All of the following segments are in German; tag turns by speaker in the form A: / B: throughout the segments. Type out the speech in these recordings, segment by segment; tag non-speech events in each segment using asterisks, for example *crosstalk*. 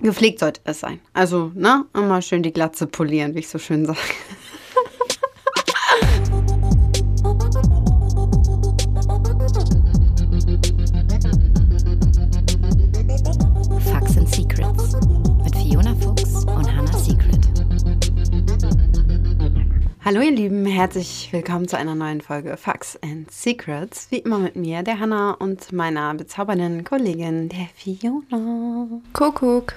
A: Gepflegt sollte es sein. Also, ne, immer schön die Glatze polieren, wie ich so schön sage. Hallo ihr Lieben, herzlich willkommen zu einer neuen Folge Facts and Secrets. Wie immer mit mir, der Hannah und meiner bezaubernden Kollegin, der Fiona.
B: Kuckuck.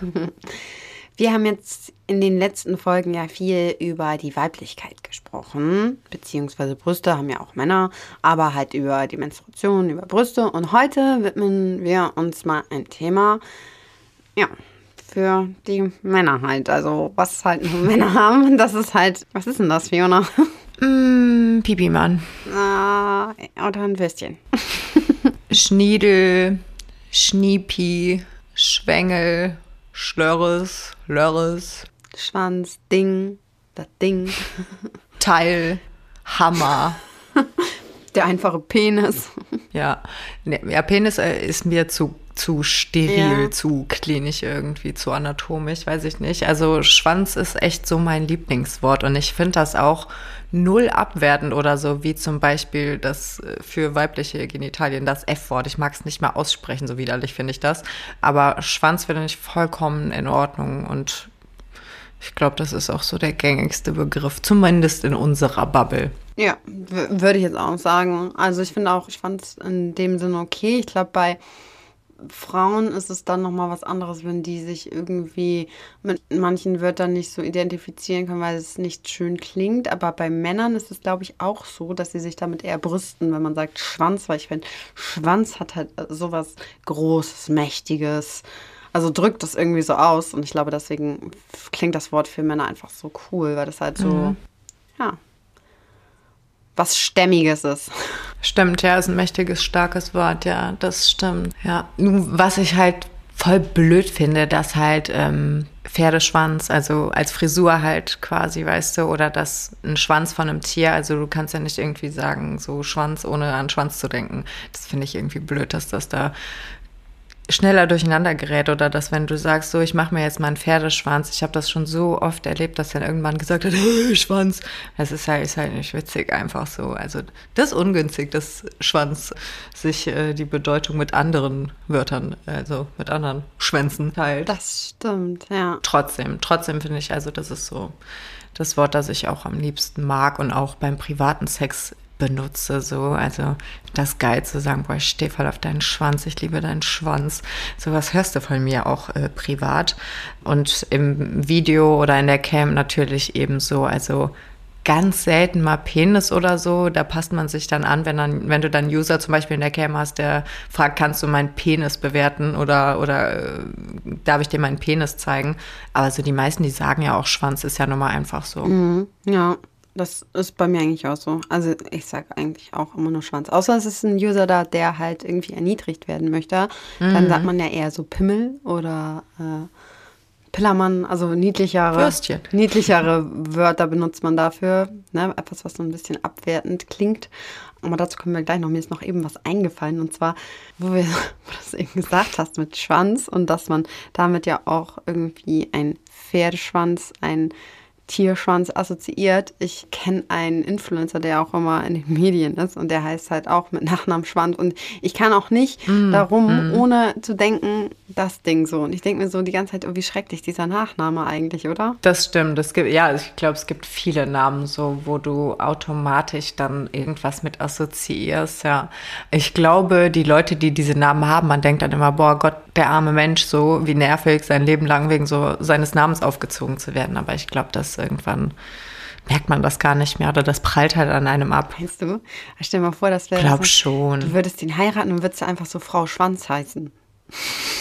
B: *laughs*
A: Wir haben jetzt in den letzten Folgen ja viel über die Weiblichkeit gesprochen, beziehungsweise Brüste haben ja auch Männer, aber halt über die Menstruation, über Brüste. Und heute widmen wir uns mal ein Thema, ja, für die Männer halt. Also was halt nur *laughs* Männer haben, das ist halt, was ist denn das, Fiona? *laughs*
B: Mm, Pipi-Mann.
A: Ah, oder ein Würstchen. *laughs*
B: Schniedel, Schniepi, Schwengel, Schlörres, Lörres,
A: Schwanz, Ding, das Ding,
B: Teil, Hammer.
A: der einfache Penis.
B: Ja, ja Penis äh, ist mir zu, zu steril,
A: Ja.
B: zu klinisch irgendwie, zu anatomisch, weiß ich nicht. Also Schwanz ist echt so mein Lieblingswort und ich finde das auch null abwertend oder so, wie zum Beispiel das äh, für weibliche Genitalien, das F-Wort. Ich mag es nicht mehr aussprechen, so widerlich finde ich das. Aber Schwanz finde ich vollkommen in Ordnung und ich glaube, das ist auch so der gängigste Begriff, zumindest in unserer Bubble.
A: Ja, würde ich jetzt auch sagen. Also ich finde auch, ich fand es in dem Sinne okay. Ich glaube, bei Frauen ist es dann nochmal was anderes, wenn die sich irgendwie mit manchen Wörtern nicht so identifizieren können, weil es nicht schön klingt. Aber bei Männern ist es, glaube ich, auch so, dass sie sich damit eher brüsten, wenn man sagt Schwanz, weil ich finde, Schwanz hat halt sowas Großes, Mächtiges. Also drückt das irgendwie so aus. Und ich glaube, deswegen klingt das Wort für Männer einfach so cool, weil das halt so, ja, was Stämmiges ist.
B: Stimmt, ja, ist ein mächtiges, starkes Wort, ja, das stimmt. Ja, nun, was ich halt voll blöd finde, dass halt ähm, Pferdeschwanz, also als Frisur halt quasi, weißt du, oder das ein Schwanz von einem Tier, also du kannst ja nicht irgendwie sagen, so Schwanz, ohne an Schwanz zu denken. Das finde ich irgendwie blöd, dass das da schneller durcheinander gerät oder dass wenn du sagst, so ich mache mir jetzt mal einen Pferdeschwanz, ich habe das schon so oft erlebt, dass dann irgendwann gesagt hat, *laughs* hey, Schwanz, das ist halt, ist halt nicht witzig einfach so. Also das ist ungünstig, dass Schwanz sich äh, die Bedeutung mit anderen Wörtern, also mit anderen Schwänzen teilt.
A: Das stimmt, ja.
B: Trotzdem, trotzdem finde ich, also das ist so das Wort, das ich auch am liebsten mag und auch beim privaten Sex benutze, so, also das geil zu sagen, boah, ich stehe voll auf deinen Schwanz, ich liebe deinen Schwanz. Sowas hörst du von mir auch äh, privat und im Video oder in der Cam natürlich ebenso, also ganz selten mal Penis oder so, da passt man sich dann an, wenn dann, wenn du dann User zum Beispiel in der Cam hast, der fragt, kannst du meinen Penis bewerten oder, oder äh, darf ich dir meinen Penis zeigen? Aber so die meisten, die sagen ja auch Schwanz ist ja nun mal einfach so.
A: Mhm, ja, das ist bei mir eigentlich auch so. Also ich sage eigentlich auch immer nur Schwanz. Außer es ist ein User da, der halt irgendwie erniedrigt werden möchte. Dann sagt man ja eher so Pimmel oder äh, Pillermann, also niedlichere,
B: Würstchen.
A: niedlichere Wörter benutzt man dafür. Ne? Etwas, was so ein bisschen abwertend klingt. Aber dazu kommen wir gleich noch. Mir ist noch eben was eingefallen. Und zwar, wo, wir, *laughs* wo du das eben gesagt hast mit Schwanz und dass man damit ja auch irgendwie ein Pferdeschwanz, ein Tierschwanz assoziiert. Ich kenne einen Influencer, der auch immer in den Medien ist und der heißt halt auch mit Nachnamen Schwanz. Und ich kann auch nicht darum, ohne zu denken, das Ding so. Und ich denke mir so die ganze Zeit, oh, wie schrecklich dieser Nachname eigentlich, oder?
B: Das stimmt. Es gibt, ja, ich glaube, es gibt viele Namen so, wo du automatisch dann irgendwas mit assoziierst, ja. Ich glaube, die Leute, die diese Namen haben, man denkt dann immer, boah Gott, der arme Mensch, so wie nervig, sein Leben lang wegen so seines Namens aufgezogen zu werden. Aber ich glaube, dass irgendwann merkt man das gar nicht mehr oder das prallt halt an einem ab.
A: Meinst du? Stell dir mal vor, das wäre
B: Glaub
A: so,
B: schon.
A: Du würdest ihn heiraten und würdest einfach so Frau Schwanz heißen.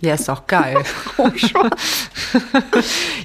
B: Ja, ist doch geil. *laughs*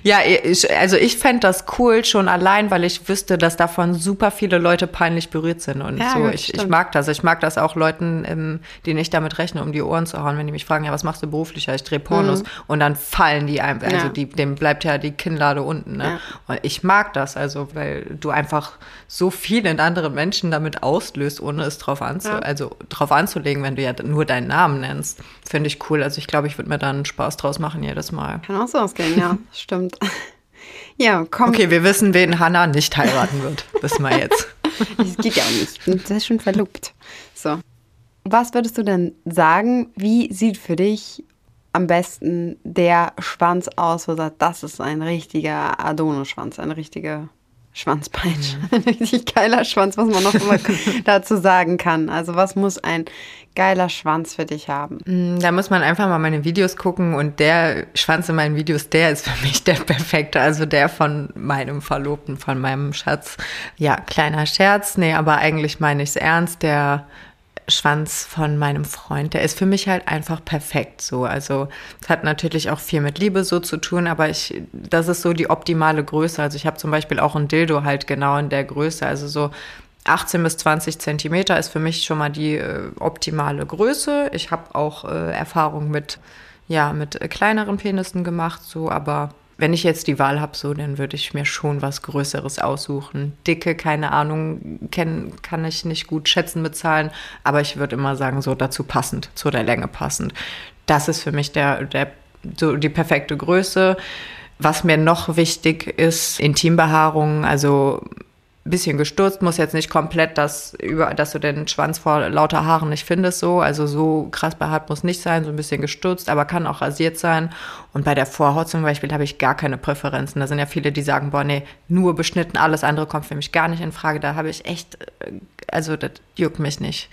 B: ja, ich, also ich fände das cool schon allein, weil ich wüsste, dass davon super viele Leute peinlich berührt sind. Und
A: Ja,
B: so, ich, ich mag das. Ich mag das auch Leuten, ähm, denen ich damit rechne, um die Ohren zu hauen, wenn die mich fragen, ja, was machst du beruflich? Ja, ich drehe Pornos. Und dann fallen die einfach, also
A: Mhm. Ja.
B: die, dem bleibt ja die Kinnlade unten. Ne?
A: Ja.
B: Und ich mag das, also weil du einfach so viel in anderen Menschen damit auslöst, ohne es drauf, anzu also drauf anzulegen, wenn du ja nur deinen Namen nennst. Finde ich cool. Also ich glaube, ich würde mir dann Spaß draus machen jedes Mal.
A: Kann auch so ausgehen, ja, *laughs* stimmt. Ja, komm.
B: Okay, wir wissen, wen Hannah nicht heiraten wird. Wissen wir jetzt. *laughs*
A: Das geht ja auch nicht. Ich bin sehr schön verlobt. So. Was würdest du denn sagen, wie sieht für dich am besten der Schwanz aus, wo du sagst, das ist ein richtiger Adonis-Schwanz, eine richtige Schwanzpeitsche. Mhm. *laughs* Ein richtig geiler Schwanz, was man noch immer *laughs* dazu sagen kann. Also was muss ein geiler Schwanz für dich haben?
B: Mm, da muss man einfach mal meine Videos gucken und der Schwanz in meinen Videos, der ist für mich der perfekte. Also der von meinem Verlobten, von meinem Schatz. Ja, kleiner Scherz. Nee, aber eigentlich meine ich es ernst. Der Schwanz von meinem Freund, der ist für mich halt einfach perfekt so. Also es hat natürlich auch viel mit Liebe so zu tun, aber ich, das ist so die optimale Größe. Also ich habe zum Beispiel auch ein Dildo halt genau in der Größe. Also so 18 bis 20 Zentimeter ist für mich schon mal die äh, optimale Größe. Ich habe auch äh, Erfahrung mit, ja, mit äh, kleineren Penissen gemacht, so, aber wenn ich jetzt die Wahl habe, so, dann würde ich mir schon was Größeres aussuchen. Dicke, keine Ahnung, kenn, kann ich nicht gut schätzen bezahlen, aber ich würde immer sagen, so dazu passend, zu der Länge passend. Das ist für mich der, der, so die perfekte Größe. Was mir noch wichtig ist, Intimbehaarung, also bisschen gestürzt, muss jetzt nicht komplett das über, dass du den Schwanz vor lauter Haaren nicht findest, so. Also so krass behaart muss nicht sein, so ein bisschen gestürzt, aber kann auch rasiert sein. Und bei der Vorhaut zum Beispiel habe ich gar keine Präferenzen. Da sind ja viele, die sagen, boah, nee, nur beschnitten, alles andere kommt für mich gar nicht in Frage. Da habe ich echt, äh, also das juckt mich nicht.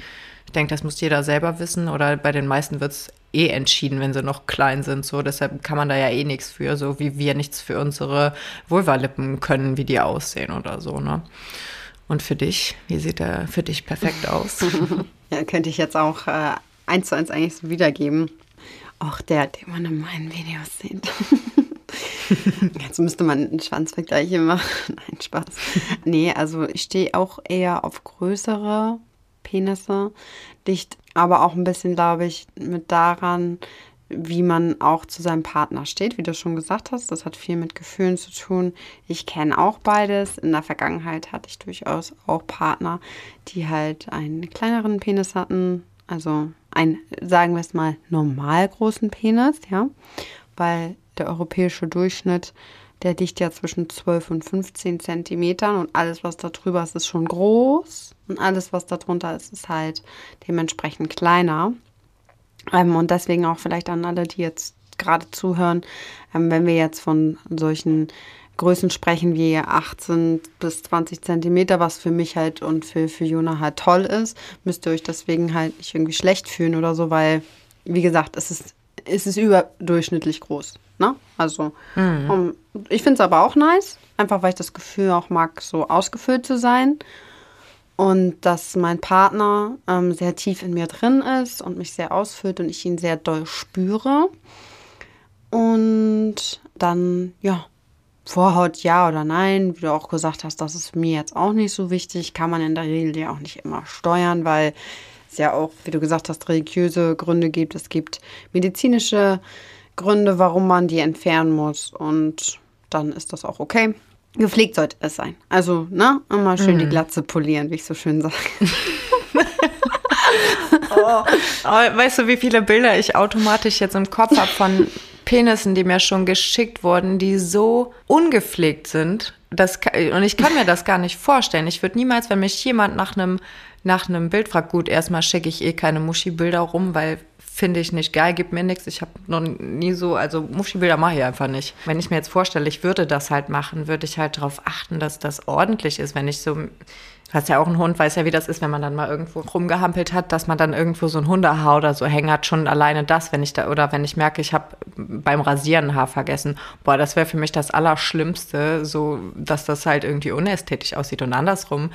B: Ich denke, das muss jeder selber wissen oder bei den meisten wird es eh entschieden, wenn sie noch klein sind. So, deshalb kann man da ja eh nichts für, so wie wir nichts für unsere Vulvalippen können, wie die aussehen oder so, ne? Und für dich, wie sieht er für dich perfekt aus? *laughs*
A: ja, könnte ich jetzt auch äh, eins zu eins eigentlich so wiedergeben. Auch der, den man in meinen Videos sieht. *laughs* Jetzt müsste man einen Schwanzvergleich machen. *laughs* Nein, Spaß. Nee, also ich stehe auch eher auf größere Penisse. Liegt aber auch ein bisschen, glaube ich, mit daran, wie man auch zu seinem Partner steht, wie du schon gesagt hast. Das hat viel mit Gefühlen zu tun. Ich kenne auch beides. In der Vergangenheit hatte ich durchaus auch Partner, die halt einen kleineren Penis hatten. Also einen, sagen wir es mal, normal großen Penis, ja. Weil der europäische Durchschnitt, der liegt ja zwischen 12 und 15 Zentimetern und alles, was da drüber ist, ist schon groß. Und alles, was darunter ist, ist halt dementsprechend kleiner. Ähm, und deswegen auch vielleicht an alle, die jetzt gerade zuhören, ähm, wenn wir jetzt von solchen Größen sprechen wie 18 bis 20 Zentimeter, was für mich halt und für, für Jona halt toll ist, müsst ihr euch deswegen halt nicht irgendwie schlecht fühlen oder so, weil, wie gesagt, es ist, es ist überdurchschnittlich groß. Ne? Also, mhm. um, ich finde es aber auch nice, einfach weil ich das Gefühl auch mag, so ausgefüllt zu sein und dass mein Partner ähm, sehr tief in mir drin ist und mich sehr ausfüllt und ich ihn sehr doll spüre. Und dann, ja, Vorhaut ja oder nein, wie du auch gesagt hast, das ist mir jetzt auch nicht so wichtig, kann man in der Regel ja auch nicht immer steuern, weil es ja auch, wie du gesagt hast, religiöse Gründe gibt. Es gibt medizinische Gründe, warum man die entfernen muss und dann ist das auch okay. Gepflegt sollte es sein. Also, ne? Immer schön mm. die mhm. Glatze polieren, wie ich so schön sage. *laughs*
B: oh, weißt du, wie viele Bilder ich automatisch jetzt im Kopf habe von *laughs* Penissen, die mir schon geschickt wurden, die so ungepflegt sind. Das, und ich kann mir das gar nicht vorstellen. Ich würde niemals, wenn mich jemand nach einem nach einem Bild fragt, gut, erstmal schicke ich eh keine Muschi-Bilder rum, weil finde ich nicht geil, gibt mir nichts. Ich habe noch nie so, also Muschi-Bilder mache ich einfach nicht. Wenn ich mir jetzt vorstelle, ich würde das halt machen, würde ich halt darauf achten, dass das ordentlich ist. Wenn ich so, du hast ja auch einen Hund, weiß ja, wie das ist, wenn man dann mal irgendwo rumgehampelt hat, dass man dann irgendwo so ein Hundehaar oder so hängen hat. Schon alleine das, wenn ich da, oder wenn ich merke, ich habe beim Rasieren Haar vergessen. Boah, das wäre für mich das Allerschlimmste, so, dass das halt irgendwie unästhetisch aussieht. Und andersrum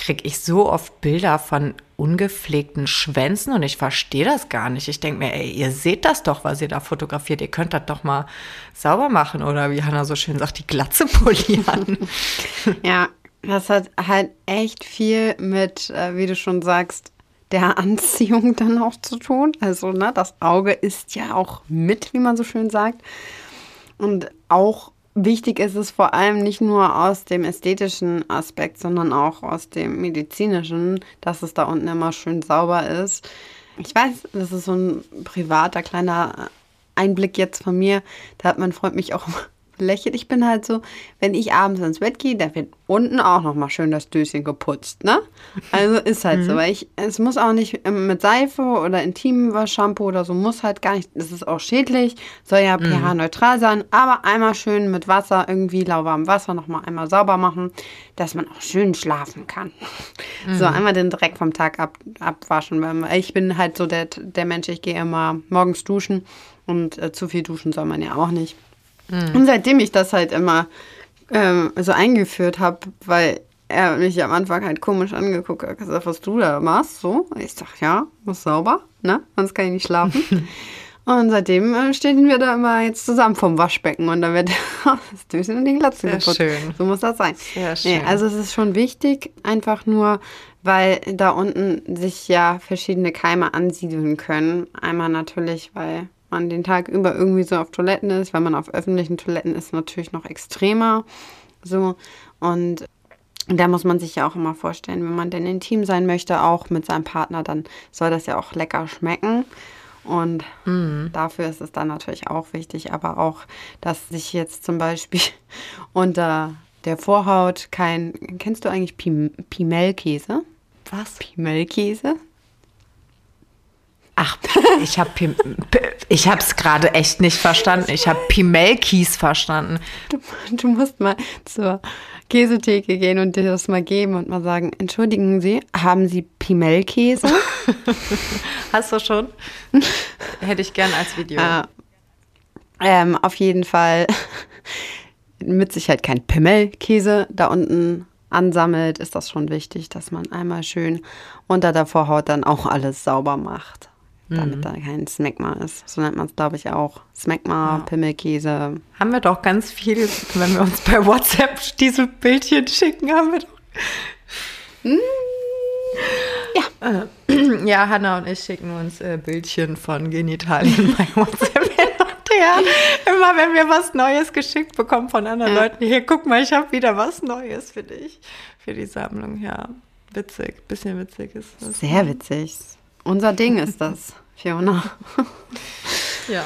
B: kriege ich so oft Bilder von ungepflegten Schwänzen und ich verstehe das gar nicht. Ich denke mir, ey, ihr seht das doch, was ihr da fotografiert. Ihr könnt das doch mal sauber machen oder wie Hanna so schön sagt, die Glatze polieren. *laughs*
A: ja, das hat halt echt viel mit, äh, wie du schon sagst, der Anziehung *laughs* dann auch zu tun. Also, ne, das Auge ist ja auch mit, wie man so schön sagt. Und auch Wichtig ist es vor allem nicht nur aus dem ästhetischen Aspekt, sondern auch aus dem medizinischen, dass es da unten immer schön sauber ist. Ich weiß, das ist so ein privater kleiner Einblick jetzt von mir, da hat mein Freund mich auch lächelt. Ich bin halt so, wenn ich abends ins Bett gehe, dann wird unten auch noch mal schön das Döschen geputzt, ne? Also ist halt mhm. so, weil ich, es muss auch nicht ähm, mit Seife oder Intimwasch-Shampoo oder so, muss halt gar nicht, das ist auch schädlich, soll ja mhm. pH-neutral sein, aber einmal schön mit Wasser, irgendwie lauwarmem Wasser noch mal einmal sauber machen, dass man auch schön schlafen kann. Mhm. So, einmal den Dreck vom Tag ab, abwaschen. Ich bin halt so der, der Mensch, ich gehe immer morgens duschen und äh, zu viel duschen soll man ja auch nicht. Mhm. Und seitdem ich das halt immer ähm, so eingeführt habe, weil er mich am Anfang halt komisch angeguckt hat, gesagt, was du da machst, so. Ich sag, ja, muss sauber, ne? Sonst kann ich nicht schlafen. *laughs* und seitdem äh, stehen wir da immer jetzt zusammen vom Waschbecken und dann wird *laughs* das Döschen in die Glatze
B: Sehr geputzt. Schön.
A: So muss das sein.
B: Sehr schön.
A: Nee, also es ist schon wichtig, einfach nur, weil da unten sich ja verschiedene Keime ansiedeln können. Einmal natürlich, weil man den Tag über irgendwie so auf Toiletten ist. Wenn man auf öffentlichen Toiletten ist, natürlich noch extremer. So. Und da muss man sich ja auch immer vorstellen, wenn man denn intim sein möchte, auch mit seinem Partner, dann soll das ja auch lecker schmecken. Und mhm. dafür ist es dann natürlich auch wichtig, aber auch, dass sich jetzt zum Beispiel *laughs* unter der Vorhaut kein. Kennst du eigentlich Pim Pimelkäse?
B: Was?
A: Pimelkäse?
B: Ach, ich habe ich habe es gerade echt nicht verstanden. Ich habe Pimelkies verstanden.
A: Du, du, musst mal zur Käsetheke gehen und dir das mal geben und mal sagen, entschuldigen Sie, haben Sie Pimelkäse? *laughs*
B: Hast du schon? Hätte ich gern als Video.
A: Ja. Ähm, auf jeden Fall *laughs* mit Sicherheit kein Pimmelkäse da unten ansammelt, ist das schon wichtig, dass man einmal schön unter der Vorhaut dann auch alles sauber macht damit mhm. da kein Smegma ist. So nennt man es, glaube ich, auch. Smegma, ja. Pimmelkäse.
B: Haben wir doch ganz viel, wenn wir uns bei WhatsApp diese Bildchen schicken, haben wir doch. Mm. Ja. Äh, *clears throat* ja, Hanna und ich schicken uns äh, Bildchen von Genitalien bei *laughs* WhatsApp her. Immer wenn wir was Neues geschickt bekommen von anderen ja. Leuten. Hier, guck mal, ich habe wieder was Neues für dich. Für die Sammlung, ja. Witzig, bisschen witzig ist
A: das. Sehr witzig. Unser Ding ist das, Fiona. *laughs*
B: ja.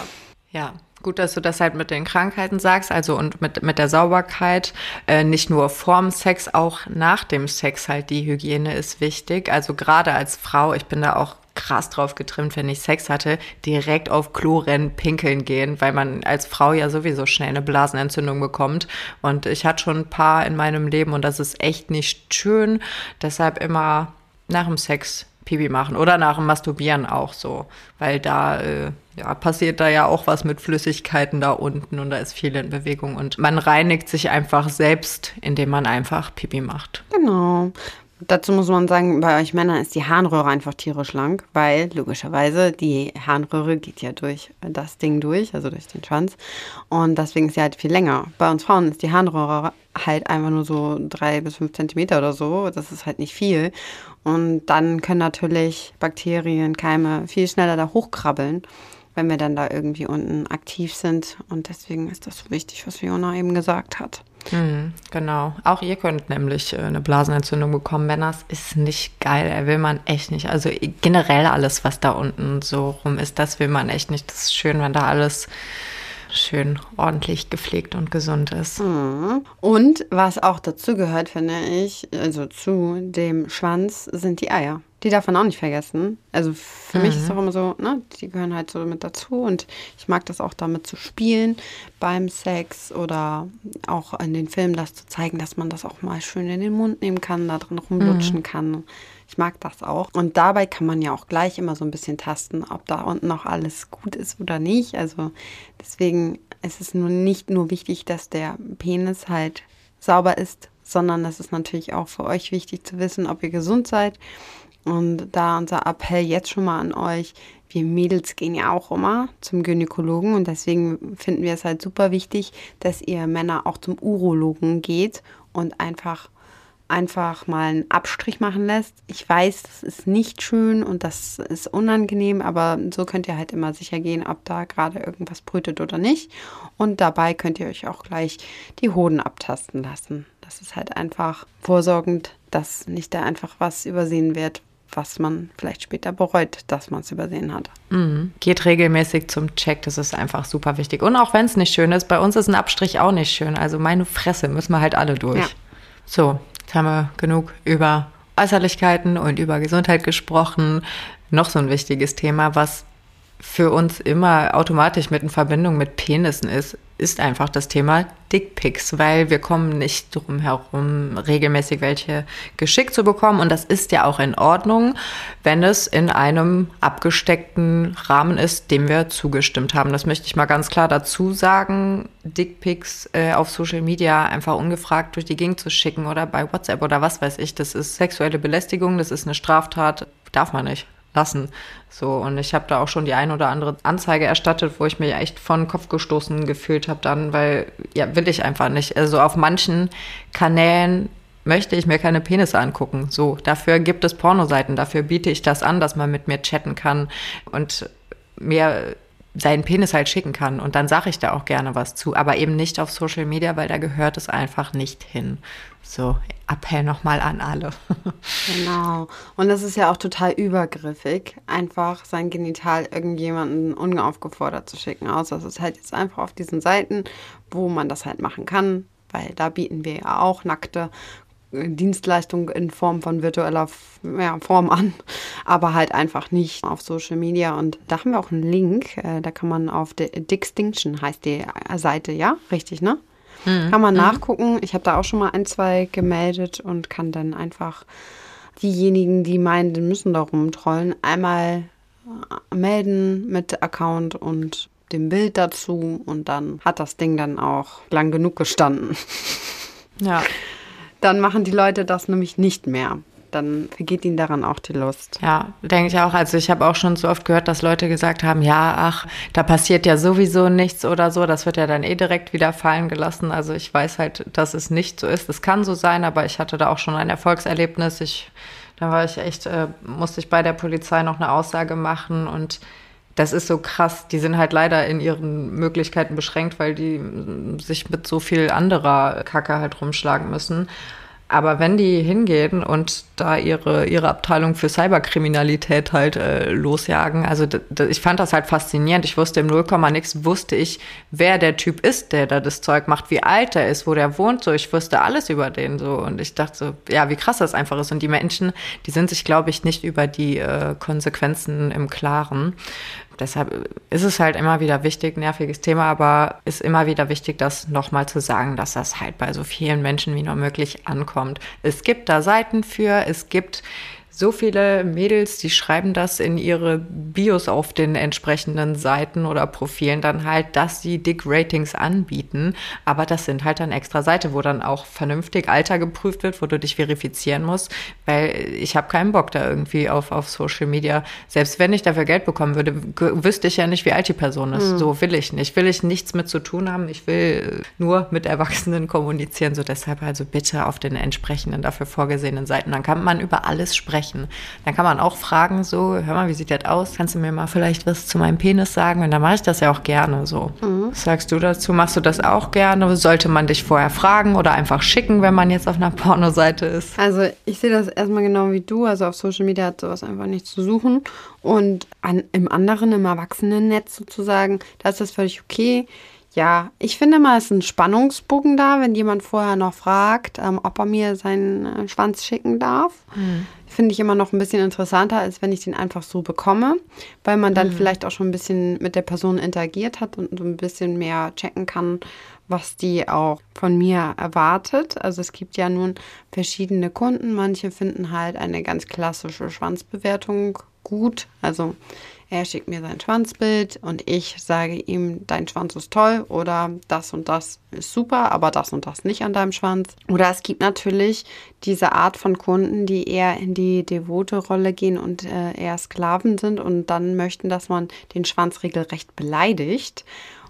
B: Ja, gut, dass du das halt mit den Krankheiten sagst, also und mit, mit der Sauberkeit, äh, nicht nur vorm Sex, auch nach dem Sex halt die Hygiene ist wichtig. Also gerade als Frau, ich bin da auch krass drauf getrimmt, wenn ich Sex hatte, direkt auf Klo rennen, pinkeln gehen, weil man als Frau ja sowieso schnell eine Blasenentzündung bekommt. Und ich hatte schon ein paar in meinem Leben und das ist echt nicht schön. Deshalb immer nach dem Sex Pipi machen oder nach dem Masturbieren auch so, weil da äh, ja, passiert da ja auch was mit Flüssigkeiten da unten und da ist viel in Bewegung und man reinigt sich einfach selbst, indem man einfach Pipi macht.
A: Genau. Dazu muss man sagen, bei euch Männern ist die Harnröhre einfach tierisch lang, weil logischerweise die Harnröhre geht ja durch das Ding durch, also durch den Schwanz. Und deswegen ist sie halt viel länger. Bei uns Frauen ist die Harnröhre halt einfach nur so drei bis fünf Zentimeter oder so. Das ist halt nicht viel. Und dann können natürlich Bakterien, Keime viel schneller da hochkrabbeln, wenn wir dann da irgendwie unten aktiv sind. Und deswegen ist das so wichtig, was Fiona eben gesagt hat.
B: Mhm, genau. Auch ihr könnt nämlich äh, eine Blasenentzündung bekommen. Wenn das ist nicht geil, will man echt nicht. Also generell alles, was da unten so rum ist, das will man echt nicht. Das ist schön, wenn da alles schön ordentlich gepflegt und gesund ist.
A: Mhm. Und was auch dazu gehört, finde ich, also zu dem Schwanz, sind die Eier. Die darf man auch nicht vergessen. Also für mhm. mich ist es auch immer so, ne, die gehören halt so mit dazu und ich mag das auch damit zu spielen beim Sex oder auch in den Filmen das zu zeigen, dass man das auch mal schön in den Mund nehmen kann, da drin rumlutschen mhm. kann. Ich mag das auch. Und dabei kann man ja auch gleich immer so ein bisschen tasten, ob da unten noch alles gut ist oder nicht. Also deswegen ist es nur nicht nur wichtig, dass der Penis halt sauber ist, sondern es ist natürlich auch für euch wichtig zu wissen, ob ihr gesund seid und da unser Appell jetzt schon mal an euch, wir Mädels gehen ja auch immer zum Gynäkologen und deswegen finden wir es halt super wichtig, dass ihr Männer auch zum Urologen geht und einfach einfach mal einen Abstrich machen lässt. Ich weiß, das ist nicht schön und das ist unangenehm, aber so könnt ihr halt immer sicher gehen, ob da gerade irgendwas brütet oder nicht. Und dabei könnt ihr euch auch gleich die Hoden abtasten lassen. Das ist halt einfach vorsorgend, dass nicht da einfach was übersehen wird, was man vielleicht später bereut, dass man es übersehen hat.
B: Mhm. Geht regelmäßig zum Check, das ist einfach super wichtig. Und auch wenn es nicht schön ist, bei uns ist ein Abstrich auch nicht schön. Also meine Fresse müssen wir halt alle durch. Ja. So, jetzt haben wir genug über Äußerlichkeiten und über Gesundheit gesprochen. Noch so ein wichtiges Thema, was für uns immer automatisch mit in Verbindung mit Penissen ist, ist einfach das Thema Dickpics, weil wir kommen nicht drum herum, regelmäßig welche geschickt zu bekommen. Und das ist ja auch in Ordnung, wenn es in einem abgesteckten Rahmen ist, dem wir zugestimmt haben. Das möchte ich mal ganz klar dazu sagen. Dickpics äh, auf Social Media einfach ungefragt durch die Gegend zu schicken oder bei WhatsApp oder was weiß ich, das ist sexuelle Belästigung, das ist eine Straftat, darf man nicht lassen. So, und ich habe da auch schon die ein oder andere Anzeige erstattet, wo ich mich echt von Kopf gestoßen gefühlt habe dann, weil, ja, will ich einfach nicht. Also auf manchen Kanälen möchte ich mir keine Penisse angucken. So, dafür gibt es Pornoseiten, dafür biete ich das an, dass man mit mir chatten kann und mir seinen Penis halt schicken kann. Und dann sage ich da auch gerne was zu, aber eben nicht auf Social Media, weil da gehört es einfach nicht hin. So, Appell nochmal an alle. *laughs*
A: genau. Und das ist ja auch total übergriffig, einfach sein Genital irgendjemanden unaufgefordert zu schicken. Außer es ist halt jetzt einfach auf diesen Seiten, wo man das halt machen kann, weil da bieten wir ja auch nackte Dienstleistung in Form von virtueller ja, Form an, *laughs* aber halt einfach nicht auf Social Media. Und da haben wir auch einen Link, äh, da kann man auf Dixtinction heißt die Seite, ja, richtig, ne? Mhm. Kann man mhm. nachgucken. Ich habe da auch schon mal ein, zwei gemeldet und kann dann einfach diejenigen, die meinen, die müssen da rumtrollen, einmal äh, melden mit Account und dem Bild dazu und dann hat das Ding dann auch lang genug gestanden.
B: Ja.
A: Dann machen die Leute das nämlich nicht mehr. Dann vergeht ihnen daran auch die Lust.
B: Ja, denke ich auch. Also ich habe auch schon so oft gehört, dass Leute gesagt haben, ja, ach, da passiert ja sowieso nichts oder so. Das wird ja dann eh direkt wieder fallen gelassen. Also ich weiß halt, dass es nicht so ist. Es kann so sein, aber ich hatte da auch schon ein Erfolgserlebnis. Ich, da war ich echt, äh, musste ich bei der Polizei noch eine Aussage machen und das ist so krass. Die sind halt leider in ihren Möglichkeiten beschränkt, weil die sich mit so viel anderer Kacke halt rumschlagen müssen. Aber wenn die hingehen und da ihre, ihre Abteilung für Cyberkriminalität halt äh, losjagen, also ich fand das halt faszinierend. Ich wusste im Nullkomma nichts, wusste ich, wer der Typ ist, der da das Zeug macht, wie alt er ist, wo der wohnt, so. Ich wusste alles über den so. Und ich dachte so, ja, wie krass das einfach ist. Und die Menschen, die sind sich, glaube ich, nicht über die äh, Konsequenzen im Klaren deshalb ist es halt immer wieder wichtig, nerviges Thema, aber ist immer wieder wichtig, das nochmal zu sagen, dass das halt bei so vielen Menschen wie nur möglich ankommt. Es gibt da Seiten für, es gibt so viele Mädels, die schreiben das in ihre Bios auf den entsprechenden Seiten oder Profilen dann halt, dass sie Dick-Ratings anbieten. Aber das sind halt dann extra Seite, wo dann auch vernünftig Alter geprüft wird, wo du dich verifizieren musst, weil ich habe keinen Bock da irgendwie auf, auf Social Media. Selbst wenn ich dafür Geld bekommen würde, wüsste ich ja nicht, wie alt die Person ist. Mhm. So will ich nicht. Will ich nichts mit zu tun haben. Ich will nur mit Erwachsenen kommunizieren. So deshalb also bitte auf den entsprechenden dafür vorgesehenen Seiten. Dann kann man über alles sprechen sprechen. Dann kann man auch fragen, so, hör mal, wie sieht das aus? Kannst du mir mal vielleicht was zu meinem Penis sagen? Und dann mache ich das ja auch gerne so. Mhm. Was sagst du dazu? Machst du das auch gerne? Sollte man dich vorher fragen oder einfach schicken, wenn man jetzt auf einer Pornoseite ist?
A: Also ich sehe das erstmal genau wie du. Also auf Social Media hat sowas einfach nichts zu suchen. Und an, im anderen, im Erwachsenennetz sozusagen, da ist das völlig okay. Ja, ich finde mal, es ist ein Spannungsbogen da, wenn jemand vorher noch fragt, ähm, ob er mir seinen äh, Schwanz schicken darf. Mhm finde ich immer noch ein bisschen interessanter, als wenn ich den einfach so bekomme, weil man dann mhm. vielleicht auch schon ein bisschen mit der Person interagiert hat und so ein bisschen mehr checken kann, was die auch von mir erwartet. Also es gibt ja nun verschiedene Kunden. Manche finden halt eine ganz klassische Schwanzbewertung gut. Also er schickt mir sein Schwanzbild und ich sage ihm, dein Schwanz ist toll oder das und das ist super, aber das und das nicht an deinem Schwanz. Oder es gibt natürlich diese Art von Kunden, die eher in die devote Rolle gehen und äh, eher Sklaven sind und dann möchten, dass man den Schwanz regelrecht beleidigt.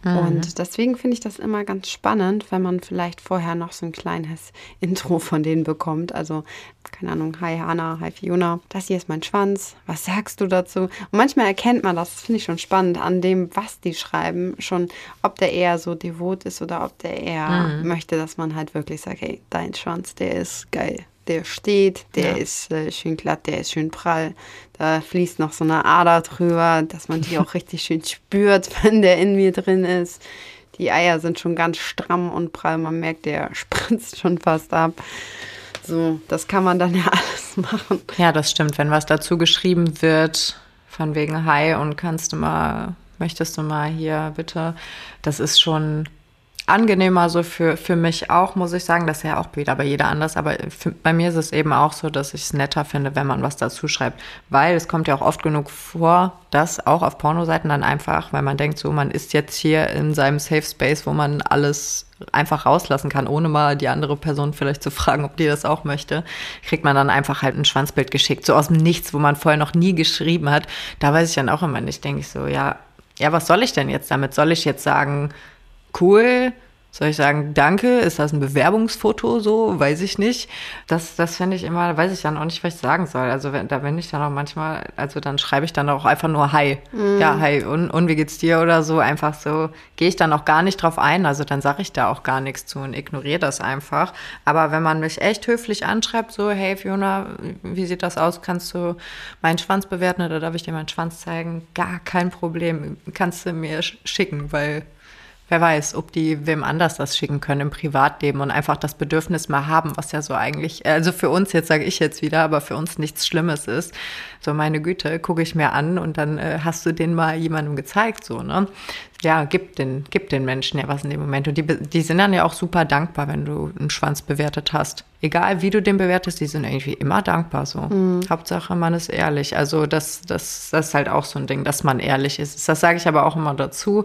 A: Mhm. Und deswegen finde ich das immer ganz spannend, wenn man vielleicht vorher noch so ein kleines *laughs* Intro von denen bekommt. Also, keine Ahnung, hi Hanna, hi Fiona, das hier ist mein Schwanz, was sagst du dazu? Und manchmal erkennt man das, das finde ich schon spannend, an dem, was die schreiben, schon, ob der eher so devot ist oder ob der eher mhm. möchte, dass man halt wirklich sagt, hey, dein Schwanz, der ist geil. Der steht, der
B: Ja.
A: ist äh, schön glatt, der ist schön prall. Da fließt noch so eine Ader drüber, dass man die auch *laughs* richtig schön spürt, *laughs* wenn der in mir drin ist. Die Eier sind schon ganz stramm und prall. Man merkt, der *laughs* spritzt schon fast ab. So, das kann man dann ja alles machen.
B: Ja, das stimmt. Wenn was dazu geschrieben wird, von wegen Hi und kannst du mal, möchtest du mal hier bitte, das ist schon angenehmer so für, für mich auch, muss ich sagen. Das ist ja auch wieder bei jeder anders. Aber für, bei mir ist es eben auch so, dass ich es netter finde, wenn man was dazu schreibt. Weil es kommt ja auch oft genug vor, dass auch auf Pornoseiten dann einfach, weil man denkt so, man ist jetzt hier in seinem Safe Space, wo man alles einfach rauslassen kann, ohne mal die andere Person vielleicht zu fragen, ob die das auch möchte, kriegt man dann einfach halt ein Schwanzbild geschickt, so aus dem Nichts, wo man vorher noch nie geschrieben hat. Da weiß ich dann auch immer nicht, denke ich so, ja, ja, was soll ich denn jetzt damit? Soll ich jetzt sagen, cool? Soll ich sagen, danke? Ist das ein Bewerbungsfoto so? Weiß ich nicht. Das, das finde ich immer, weiß ich dann auch nicht, was ich sagen soll. Also wenn, da bin ich dann auch manchmal, also dann schreibe ich dann auch einfach nur Hi. Ja, hi. Und, und wie geht's dir oder so? Einfach so, gehe ich dann auch gar nicht drauf ein. Also dann sage ich da auch gar nichts zu und ignoriere das einfach. Aber wenn man mich echt höflich anschreibt, so, hey Fiona, wie sieht das aus? Kannst du meinen Schwanz bewerten oder darf ich dir meinen Schwanz zeigen? Gar kein Problem. Kannst du mir sch- schicken, weil Wer weiß, ob die wem anders das schicken können im Privatleben und einfach das Bedürfnis mal haben, was ja so eigentlich, also für uns jetzt sage ich jetzt wieder, aber für uns nichts Schlimmes ist. So meine Güte, gucke ich mir an und dann äh, hast du den mal jemandem gezeigt, so, ne? Ja, gib den, gib den Menschen ja was in dem Moment. Und die, die sind dann ja auch super dankbar, wenn du einen Schwanz bewertet hast. Egal wie du den bewertest, die sind irgendwie immer dankbar so. Hauptsache, man ist ehrlich. Also das, das, das ist halt auch so ein Ding, dass man ehrlich ist. Das sage ich aber auch immer dazu.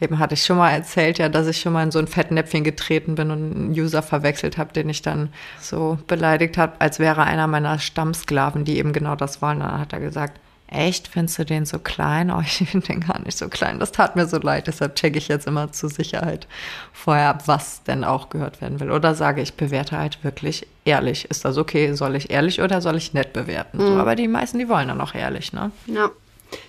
B: Eben hatte ich schon mal erzählt, ja, dass ich schon mal in so ein Fettnäpfchen getreten bin und einen User verwechselt habe, den ich dann so beleidigt habe, als wäre einer meiner Stammsklaven, die eben genau das wollen. Dann hat er gesagt, echt, findest du den so klein? Oh, *laughs* ich finde den gar nicht so klein. Das tat mir so leid, deshalb checke ich jetzt immer zur Sicherheit vorher ab, was denn auch gehört werden will. Oder sage ich, bewerte halt wirklich ehrlich. Ist das okay? Soll ich ehrlich oder soll ich nett bewerten? So, aber die meisten, die wollen dann auch ehrlich, ne?
A: Ja,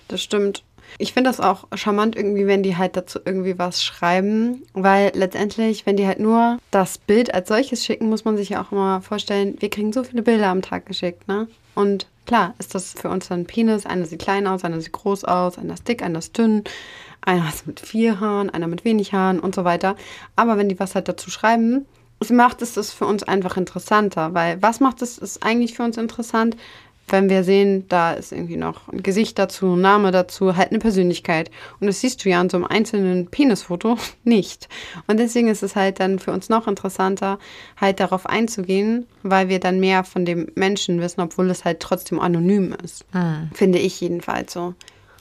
A: das stimmt. Ich finde das auch charmant irgendwie, wenn die halt dazu irgendwie was schreiben, weil letztendlich, wenn die halt nur das Bild als solches schicken, muss man sich ja auch immer vorstellen, wir kriegen so viele Bilder am Tag geschickt, ne? Und klar ist das für uns dann Penis, einer sieht klein aus, einer sieht groß aus, einer ist dick, einer ist dünn, einer ist mit vier Haaren, einer mit wenig Haaren und so weiter. Aber wenn die was halt dazu schreiben, es macht es das für uns einfach interessanter, weil was macht es ist eigentlich für uns interessant, wenn wir sehen, da ist irgendwie noch ein Gesicht dazu, ein Name dazu, halt eine Persönlichkeit. Und das siehst du ja an so einem einzelnen Penisfoto *laughs* nicht. Und deswegen ist es halt dann für uns noch interessanter, halt darauf einzugehen, weil wir dann mehr von dem Menschen wissen, obwohl es halt trotzdem anonym ist. Finde ich jedenfalls so.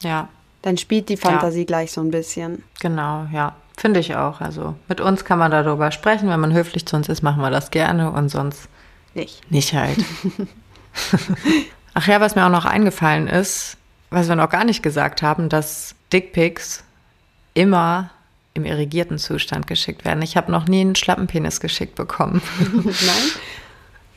B: Ja,
A: Dann spielt die Fantasie gleich so ein bisschen.
B: Genau, ja. Finde ich auch. Also mit uns kann man darüber sprechen. Wenn man höflich zu uns ist, machen wir das gerne und sonst
A: Nicht.
B: nicht halt. *laughs* Ach ja, was mir auch noch eingefallen ist, was wir noch gar nicht gesagt haben, dass Dickpics immer im irrigierten Zustand geschickt werden. Ich habe noch nie einen Schlappenpenis geschickt bekommen. *laughs*
A: Nein?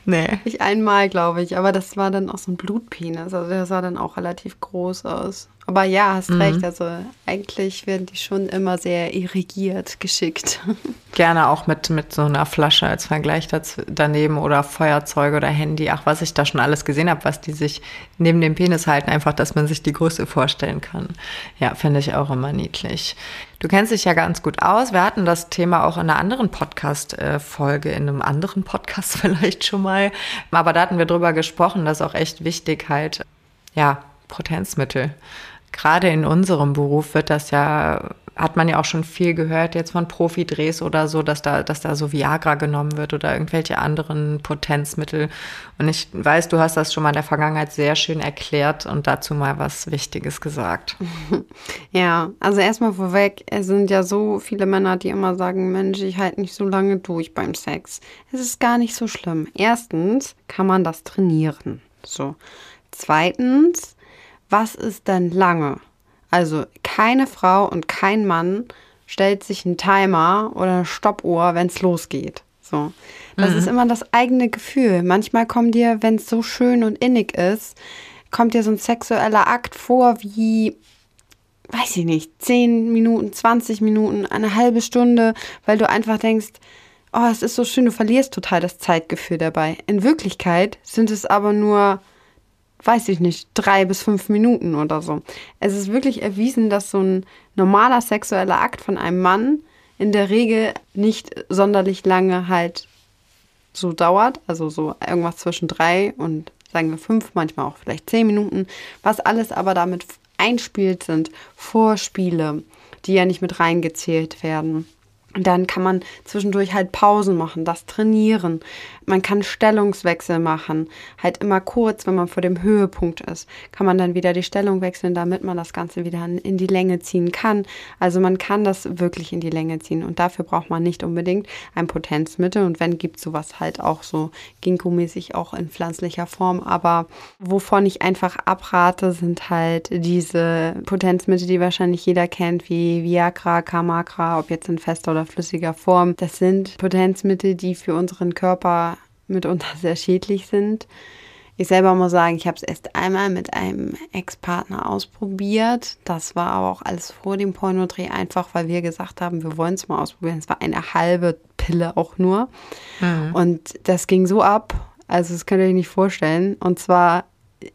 B: nee.
A: Ich einmal, glaube ich, aber das war dann auch so ein Blutpenis. Also der sah dann auch relativ groß aus. Aber ja, hast recht. Also eigentlich werden die schon immer sehr irrigiert geschickt. *laughs*
B: Gerne auch mit, mit so einer Flasche als Vergleich dazu, daneben oder Feuerzeug oder Handy. Ach, was ich da schon alles gesehen habe, was die sich neben dem Penis halten, einfach, dass man sich die Größe vorstellen kann. Ja, finde ich auch immer niedlich. Du kennst dich ja ganz gut aus. Wir hatten das Thema auch in einer anderen Podcast-Folge, in einem anderen Podcast *laughs* vielleicht schon mal. Aber da hatten wir drüber gesprochen, dass auch echt wichtig halt, ja, Potenzmittel. Gerade in unserem Beruf wird das ja, hat man ja auch schon viel gehört jetzt von Profidrehs oder so, dass da, dass da so Viagra genommen wird oder irgendwelche anderen Potenzmittel. Und ich weiß, du hast das schon mal in der Vergangenheit sehr schön erklärt und dazu mal was Wichtiges gesagt. *laughs*
A: Ja, also erstmal vorweg, es sind ja so viele Männer, die immer sagen, Mensch, ich halte nicht so lange durch beim Sex. Es ist gar nicht so schlimm. Erstens kann man das trainieren. So. Zweitens, was ist denn lange? Also keine Frau und kein Mann stellt sich einen Timer oder eine Stoppuhr, wenn es losgeht. So. Das ist immer das eigene Gefühl. Manchmal kommt dir, wenn es so schön und innig ist, kommt dir so ein sexueller Akt vor wie, weiß ich nicht, 10 Minuten, 20 Minuten, eine halbe Stunde, weil du einfach denkst, oh, es ist so schön, du verlierst total das Zeitgefühl dabei. In Wirklichkeit sind es aber nur, weiß ich nicht, drei bis fünf Minuten oder so. Es ist wirklich erwiesen, dass so ein normaler sexueller Akt von einem Mann in der Regel nicht sonderlich lange halt so dauert. Also so irgendwas zwischen drei und sagen wir fünf, manchmal auch vielleicht zehn Minuten. Was alles aber damit einspielt, sind Vorspiele, die ja nicht mit reingezählt werden. Und dann kann man zwischendurch halt Pausen machen, das trainieren. Man kann Stellungswechsel machen. Halt immer kurz, wenn man vor dem Höhepunkt ist, kann man dann wieder die Stellung wechseln, damit man das Ganze wieder in die Länge ziehen kann. Also man kann das wirklich in die Länge ziehen. Und dafür braucht man nicht unbedingt ein Potenzmittel. Und wenn, gibt sowas halt auch so Ginkgo-mäßig auch in pflanzlicher Form. Aber wovon ich einfach abrate, sind halt diese Potenzmittel, die wahrscheinlich jeder kennt, wie Viagra, Kamagra, ob jetzt in fester oder flüssiger Form. Das sind Potenzmittel, die für unseren Körper mitunter sehr schädlich sind. Ich selber muss sagen, ich habe es erst einmal mit einem Ex-Partner ausprobiert. Das war aber auch alles vor dem Pornodreh, einfach weil wir gesagt haben, wir wollen es mal ausprobieren. Es war eine halbe Pille auch nur. Mhm. Und das ging so ab, also das könnt ihr euch nicht vorstellen. Und zwar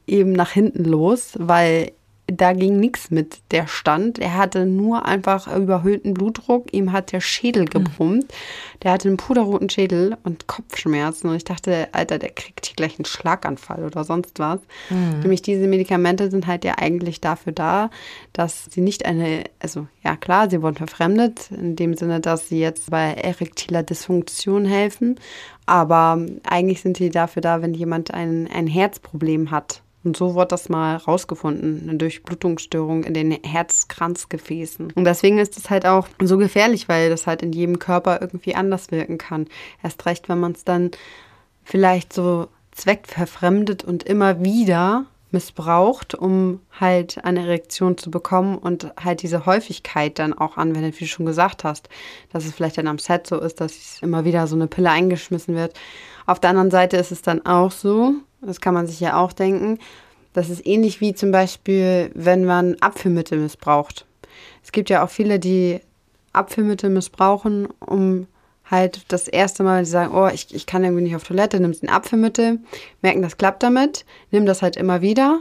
A: eben nach hinten los, weil da ging nichts mit der Stand. Er hatte nur einfach überhöhten Blutdruck. Ihm hat der Schädel hm. gebrummt. Der hatte einen puderroten Schädel und Kopfschmerzen. Und ich dachte, Alter, der kriegt hier gleich einen Schlaganfall oder sonst was. Mhm. Nämlich diese Medikamente sind halt ja eigentlich dafür da, dass sie nicht eine, also ja klar, sie wurden verfremdet, in dem Sinne, dass sie jetzt bei erektiler Dysfunktion helfen. Aber eigentlich sind sie dafür da, wenn jemand ein, ein Herzproblem hat und so wurde das mal rausgefunden, eine Durchblutungsstörung in den Herzkranzgefäßen. Und deswegen ist es halt auch so gefährlich, weil das halt in jedem Körper irgendwie anders wirken kann. Erst recht, wenn man es dann vielleicht so zweckverfremdet und immer wieder missbraucht, um halt eine Erektion zu bekommen und halt diese Häufigkeit dann auch anwendet, wie du schon gesagt hast, dass es vielleicht dann am Set so ist, dass immer wieder so eine Pille eingeschmissen wird. Auf der anderen Seite ist es dann auch so, das kann man sich ja auch denken. Das ist ähnlich wie zum Beispiel, wenn man Abführmittel missbraucht. Es gibt ja auch viele, die Abführmittel missbrauchen, um halt das erste Mal, sie sagen, oh, ich, ich kann irgendwie nicht auf Toilette, nimmst ein Abführmittel, merken, das klappt damit, nimm das halt immer wieder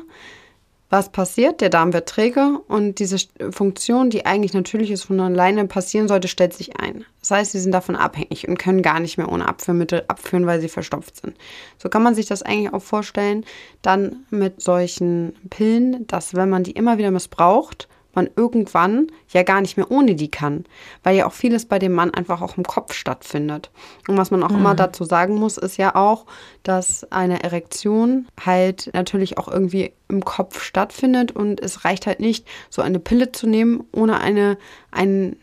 A: was passiert? Der Darm wird träge und diese Funktion, die eigentlich natürlich ist, von alleine passieren sollte, stellt sich ein. Das heißt, sie sind davon abhängig und können gar nicht mehr ohne Abführmittel abführen, weil sie verstopft sind. So kann man sich das eigentlich auch vorstellen, dann mit solchen Pillen, dass wenn man die immer wieder missbraucht, man irgendwann ja gar nicht mehr ohne die kann, weil ja auch vieles bei dem Mann einfach auch im Kopf stattfindet. Und was man auch mhm. immer dazu sagen muss, ist ja auch, dass eine Erektion halt natürlich auch irgendwie im Kopf stattfindet und es reicht halt nicht, so eine Pille zu nehmen, ohne eine, einen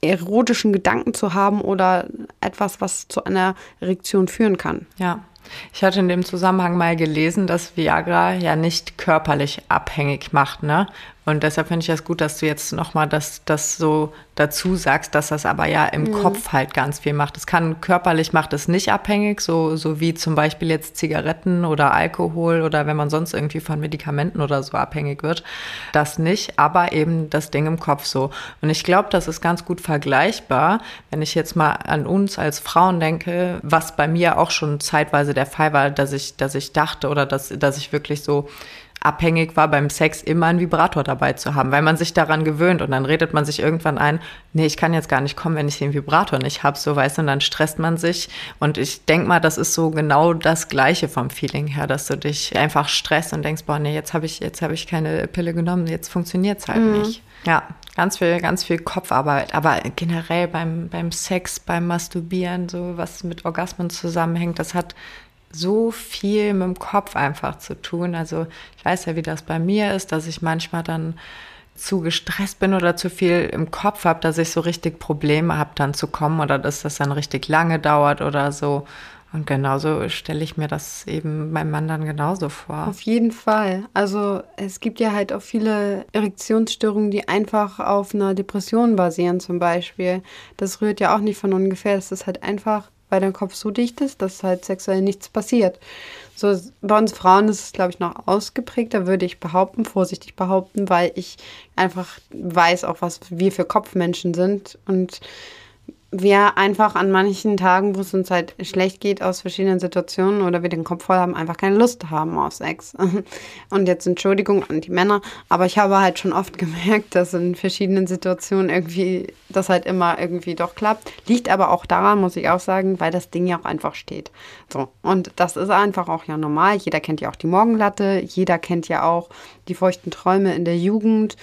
A: erotischen Gedanken zu haben oder etwas, was zu einer Erektion führen kann.
B: Ja. Ich hatte in dem Zusammenhang mal gelesen, dass Viagra ja nicht körperlich abhängig macht, ne? Und deshalb finde ich es das gut, dass du jetzt nochmal das, das so dazu sagst, dass das aber ja im mhm. Kopf halt ganz viel macht. Es kann körperlich macht es nicht abhängig, so, so wie zum Beispiel jetzt Zigaretten oder Alkohol oder wenn man sonst irgendwie von Medikamenten oder so abhängig wird. Das nicht, aber eben das Ding im Kopf so. Und ich glaube, das ist ganz gut vergleichbar, wenn ich jetzt mal an uns als Frauen denke, was bei mir auch schon zeitweise der Fall war, dass ich, dass ich dachte oder dass, dass ich wirklich so abhängig war, beim Sex immer einen Vibrator dabei zu haben, weil man sich daran gewöhnt und dann redet man sich irgendwann ein, nee, ich kann jetzt gar nicht kommen, wenn ich den Vibrator nicht habe, so weißt du, und dann stresst man sich und ich denke mal, das ist so genau das Gleiche vom Feeling her, dass du dich einfach stresst und denkst, boah, nee, jetzt habe ich, jetzt habe ich keine Pille genommen, jetzt funktioniert es halt mhm. nicht. Ja, ganz viel, ganz viel Kopfarbeit, aber generell beim, beim Sex, beim Masturbieren, so was mit Orgasmen zusammenhängt, das hat so viel mit dem Kopf einfach zu tun. Also ich weiß ja, wie das bei mir ist, dass ich manchmal dann zu gestresst bin oder zu viel im Kopf habe, dass ich so richtig Probleme habe, dann zu kommen oder dass das dann richtig lange dauert oder so. Und genauso stelle ich mir das eben beim Mann dann genauso vor.
A: Auf jeden Fall. Also es gibt ja halt auch viele Erektionsstörungen, die einfach auf einer Depression basieren zum Beispiel. Das rührt ja auch nicht von ungefähr. Das ist halt einfach weil dein Kopf so dicht ist, dass halt sexuell nichts passiert. So bei uns Frauen ist es, glaube ich, noch ausgeprägter, würde ich behaupten, vorsichtig behaupten, weil ich einfach weiß auch, was wir für Kopfmenschen sind und wir einfach an manchen Tagen, wo es uns halt schlecht geht aus verschiedenen Situationen oder wir den Kopf voll haben, einfach keine Lust haben auf Sex. *laughs* Und jetzt Entschuldigung an die Männer, aber ich habe halt schon oft *laughs* gemerkt, dass in verschiedenen Situationen irgendwie das halt immer irgendwie doch klappt. Liegt aber auch daran, muss ich auch sagen, weil das Ding ja auch einfach steht. So. Und das ist einfach auch ja normal. Jeder kennt ja auch die Morgenlatte, jeder kennt ja auch die feuchten Träume in der Jugend.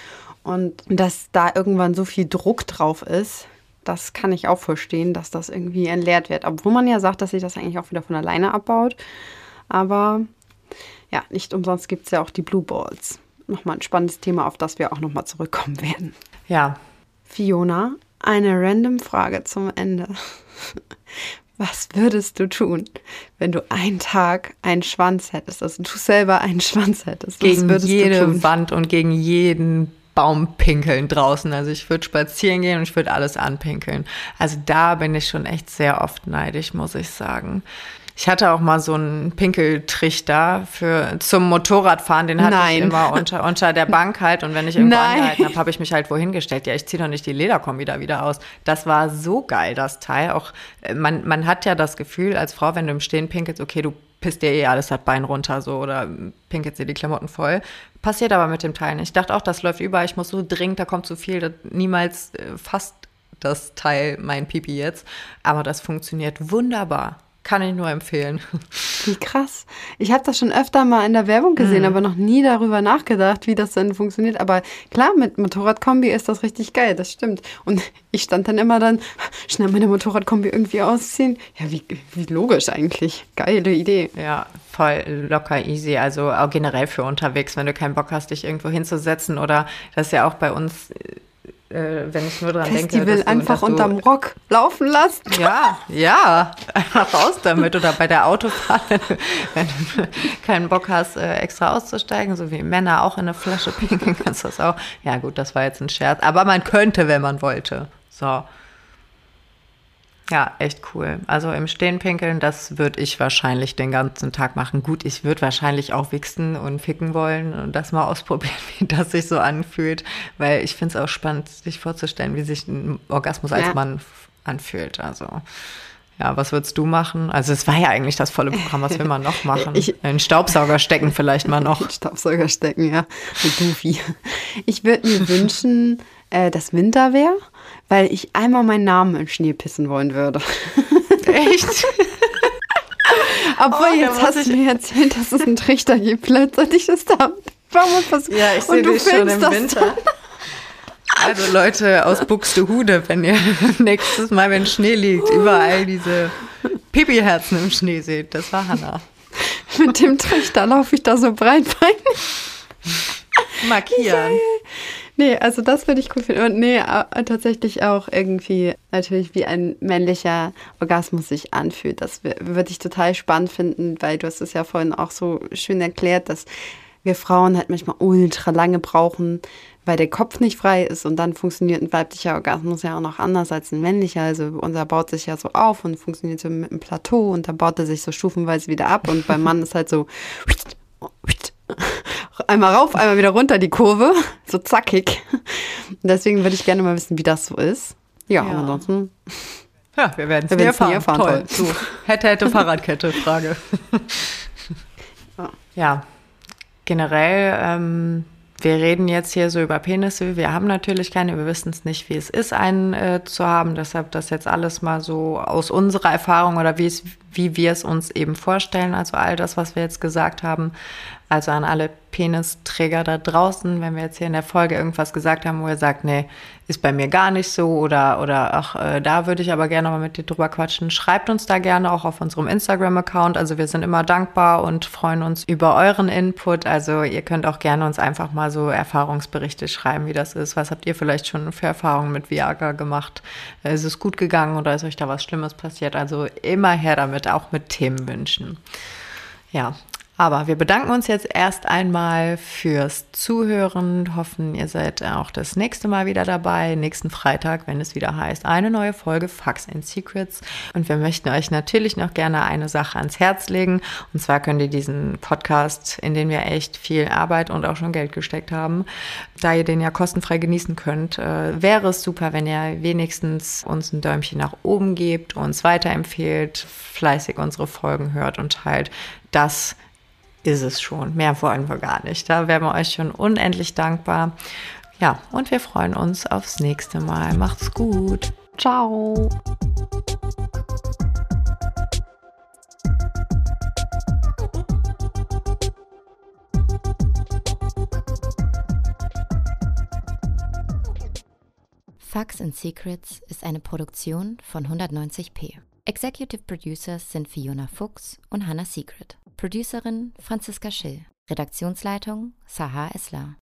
A: Und dass da irgendwann so viel Druck drauf ist, das kann ich auch verstehen, dass das irgendwie entleert wird. Obwohl man ja sagt, dass sich das eigentlich auch wieder von alleine abbaut. Aber ja, nicht umsonst gibt es ja auch die Blue Balls. Nochmal ein spannendes Thema, auf das wir auch nochmal zurückkommen werden.
B: Ja.
A: Fiona, eine random Frage zum Ende. *laughs* Was würdest du tun, wenn du einen Tag einen Schwanz hättest, also du selber einen Schwanz hättest?
B: Gegen jede Wand und gegen jeden Baum pinkeln draußen. Also ich würde spazieren gehen und ich würde alles anpinkeln. Also da bin ich schon echt sehr oft neidisch, muss ich sagen. Ich hatte auch mal so einen Pinkeltrichter für zum Motorradfahren, den hatte Nein. ich immer unter, unter der Bank halt. Und wenn ich irgendwo Nein. angehalten habe, habe ich mich halt wohin gestellt. Ja, ich ziehe doch nicht die Lederkombi da wieder aus. Das war so geil, das Teil. Auch äh, man, man hat ja das Gefühl als Frau, wenn du im Stehen pinkelst, okay, du pisst dir eh alles das Bein runter so oder pinkelt dir die Klamotten voll. Passiert aber mit dem Teil nicht. Ich dachte auch, das läuft über, ich muss so dringend, da kommt zu viel, niemals äh, fasst das Teil mein Pipi jetzt. Aber das funktioniert wunderbar. Kann ich nur empfehlen.
A: Wie krass. Ich habe das schon öfter mal in der Werbung gesehen, mhm. aber noch nie darüber nachgedacht, wie das denn funktioniert. Aber klar, mit Motorradkombi ist das richtig geil, das stimmt. Und ich stand dann immer dann, schnell meine Motorradkombi irgendwie ausziehen. Ja, wie, wie logisch eigentlich. Geile Idee.
B: Ja, voll locker easy. Also auch generell für unterwegs, wenn du keinen Bock hast, dich irgendwo hinzusetzen oder das ist ja auch bei uns äh, wenn ich nur dran
A: Festival
B: denke.
A: Festival einfach du, unterm Rock laufen lassen.
B: Ja, ja, einfach *laughs* raus damit. Oder bei der Autofahrt, *laughs* wenn du keinen Bock hast, äh, extra auszusteigen, so wie Männer auch in eine Flasche pinkeln, *laughs* kannst du das auch. Ja, gut, das war jetzt ein Scherz. Aber man könnte, wenn man wollte. So. Ja, echt cool. Also im Stehen pinkeln, das würde ich wahrscheinlich den ganzen Tag machen. Gut, ich würde wahrscheinlich auch wichsen und ficken wollen und das mal *laughs* ausprobieren, wie das sich so anfühlt, weil ich finde es auch spannend, sich vorzustellen, wie sich ein Orgasmus ja. als Mann anfühlt. Also ja, was würdest du machen? Also es war ja eigentlich das volle Programm, was will man noch *laughs* machen? Ich, Einen Staubsauger stecken vielleicht mal noch. *laughs*
A: Staubsauger stecken, ja. Mit Goofy. Ich würde mir wünschen, äh, dass Winter wäre weil ich einmal meinen Namen im Schnee pissen wollen würde.
B: Echt? *laughs*
A: Obwohl, oh, jetzt hast du mir erzählt, dass es einen Trichter gibt. Vielleicht sollte ich das da
B: passieren. Ja, ich sehe dich schon im Winter. Also Leute aus Buxtehude, wenn ihr *laughs* nächstes Mal, wenn Schnee liegt, überall diese Pipi-Herzen im Schnee seht. Das war Hanna.
A: Mit dem Trichter laufe ich da so breitbeinig.
B: Markieren.
A: Nee, also das würde ich cool finden. Und nee, tatsächlich auch irgendwie natürlich wie ein männlicher Orgasmus sich anfühlt. Das würde ich total spannend finden, weil du hast es ja vorhin auch so schön erklärt, dass wir Frauen halt manchmal ultra lange brauchen, weil der Kopf nicht frei ist und dann funktioniert ein weiblicher Orgasmus ja auch noch anders als ein männlicher. Also unser baut sich ja so auf und funktioniert so mit einem Plateau und dann baut er sich so stufenweise wieder ab und beim Mann ist halt so einmal rauf, einmal wieder runter die Kurve, *laughs* so zackig. Deswegen würde ich gerne mal wissen, wie das so ist. Ja, ja. ansonsten.
B: Ja, wir werden es nie erfahren. erfahren. Toll. So, hätte, hätte Fahrradkette, *laughs* Frage. ja. ja, generell ähm, wir reden jetzt hier so über Penisse. Wir haben natürlich keine, wir wissen es nicht, wie es ist, einen äh, zu haben. Deshalb das jetzt alles mal so aus unserer Erfahrung oder wie es, wie wir es uns eben vorstellen. Also all das, was wir jetzt gesagt haben. Also an alle Penisträger da draußen, wenn wir jetzt hier in der Folge irgendwas gesagt haben, wo ihr sagt, nee, ist bei mir gar nicht so oder, oder ach, äh, da würde ich aber gerne mal mit dir drüber quatschen. Schreibt uns da gerne auch auf unserem Instagram-Account. Also wir sind immer dankbar und freuen uns über euren Input. Also ihr könnt auch gerne uns einfach mal so Erfahrungsberichte schreiben, wie das ist. Was habt ihr vielleicht schon für Erfahrungen mit Viagra gemacht? Ist es gut gegangen oder ist euch da was Schlimmes passiert? Also immer her damit, auch mit Themenwünschen. Ja, Aber wir bedanken uns jetzt erst einmal fürs Zuhören, hoffen, ihr seid auch das nächste Mal wieder dabei, nächsten Freitag, wenn es wieder heißt, eine neue Folge Facts and Secrets. Und wir möchten euch natürlich noch gerne eine Sache ans Herz legen. Und zwar könnt ihr diesen Podcast, in den wir echt viel Arbeit und auch schon Geld gesteckt haben, da ihr den ja kostenfrei genießen könnt, äh, wäre es super, wenn ihr wenigstens uns ein Däumchen nach oben gebt, uns weiterempfehlt, fleißig unsere Folgen hört und teilt. Das ist es schon. Mehr wollen wir gar nicht. Da wären wir euch schon unendlich dankbar. Ja, und wir freuen uns aufs nächste Mal. Macht's gut.
A: Ciao.
C: Facts and Secrets ist eine Produktion von 190p. Executive Producers sind Fiona Fuchs und Hannah Secret. Producerin Franziska Schill. Redaktionsleitung Sahar Esler.